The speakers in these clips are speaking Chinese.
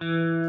天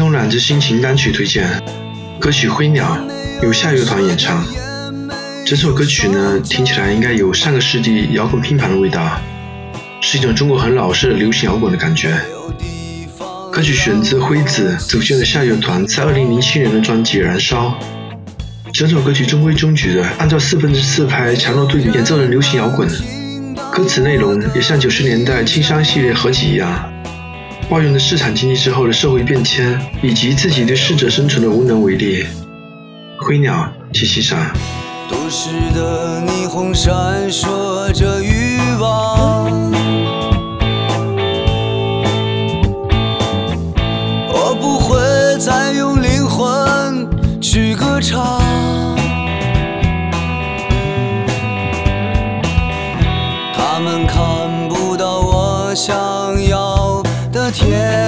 慵懒之心情单曲推荐，歌曲《灰鸟》由夏乐团演唱。整首歌曲呢，听起来应该有上个世纪摇滚拼盘的味道，是一种中国很老式的流行摇滚的感觉。歌曲选自辉子组建的夏乐团在2007年的专辑《燃烧》。整首歌曲中规中矩的按照四分之四拍强弱对比演奏的流行摇滚，歌词内容也像九十年代青商系列合集一样，抱怨了市场经济之后的社会变迁，以及自己对适者生存的无能为力。灰鸟，请欣赏。都市的霓虹闪烁着欲望，我不会再用灵魂去歌唱。他们看不到我想要天。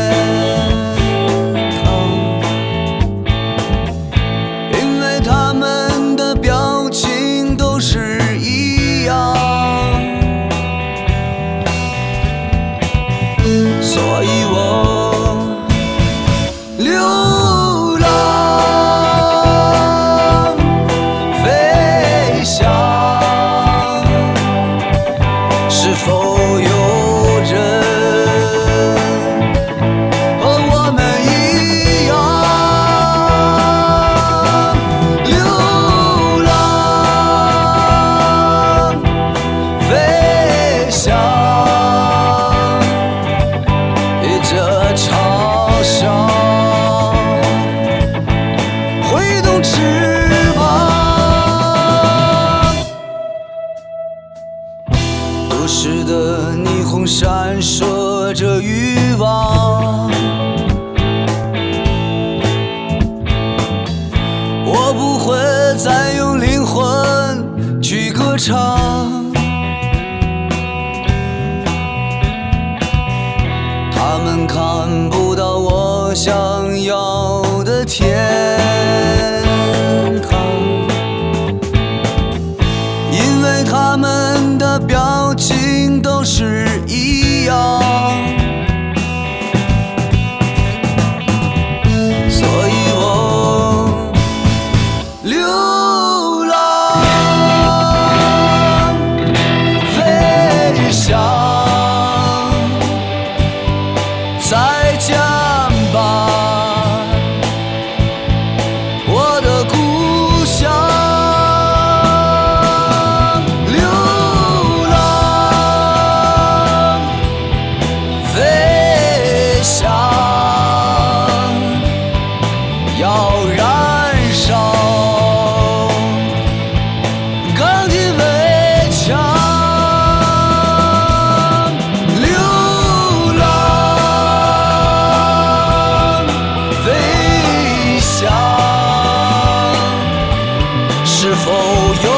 闪烁着欲望，我不会再用灵魂去歌唱。是否有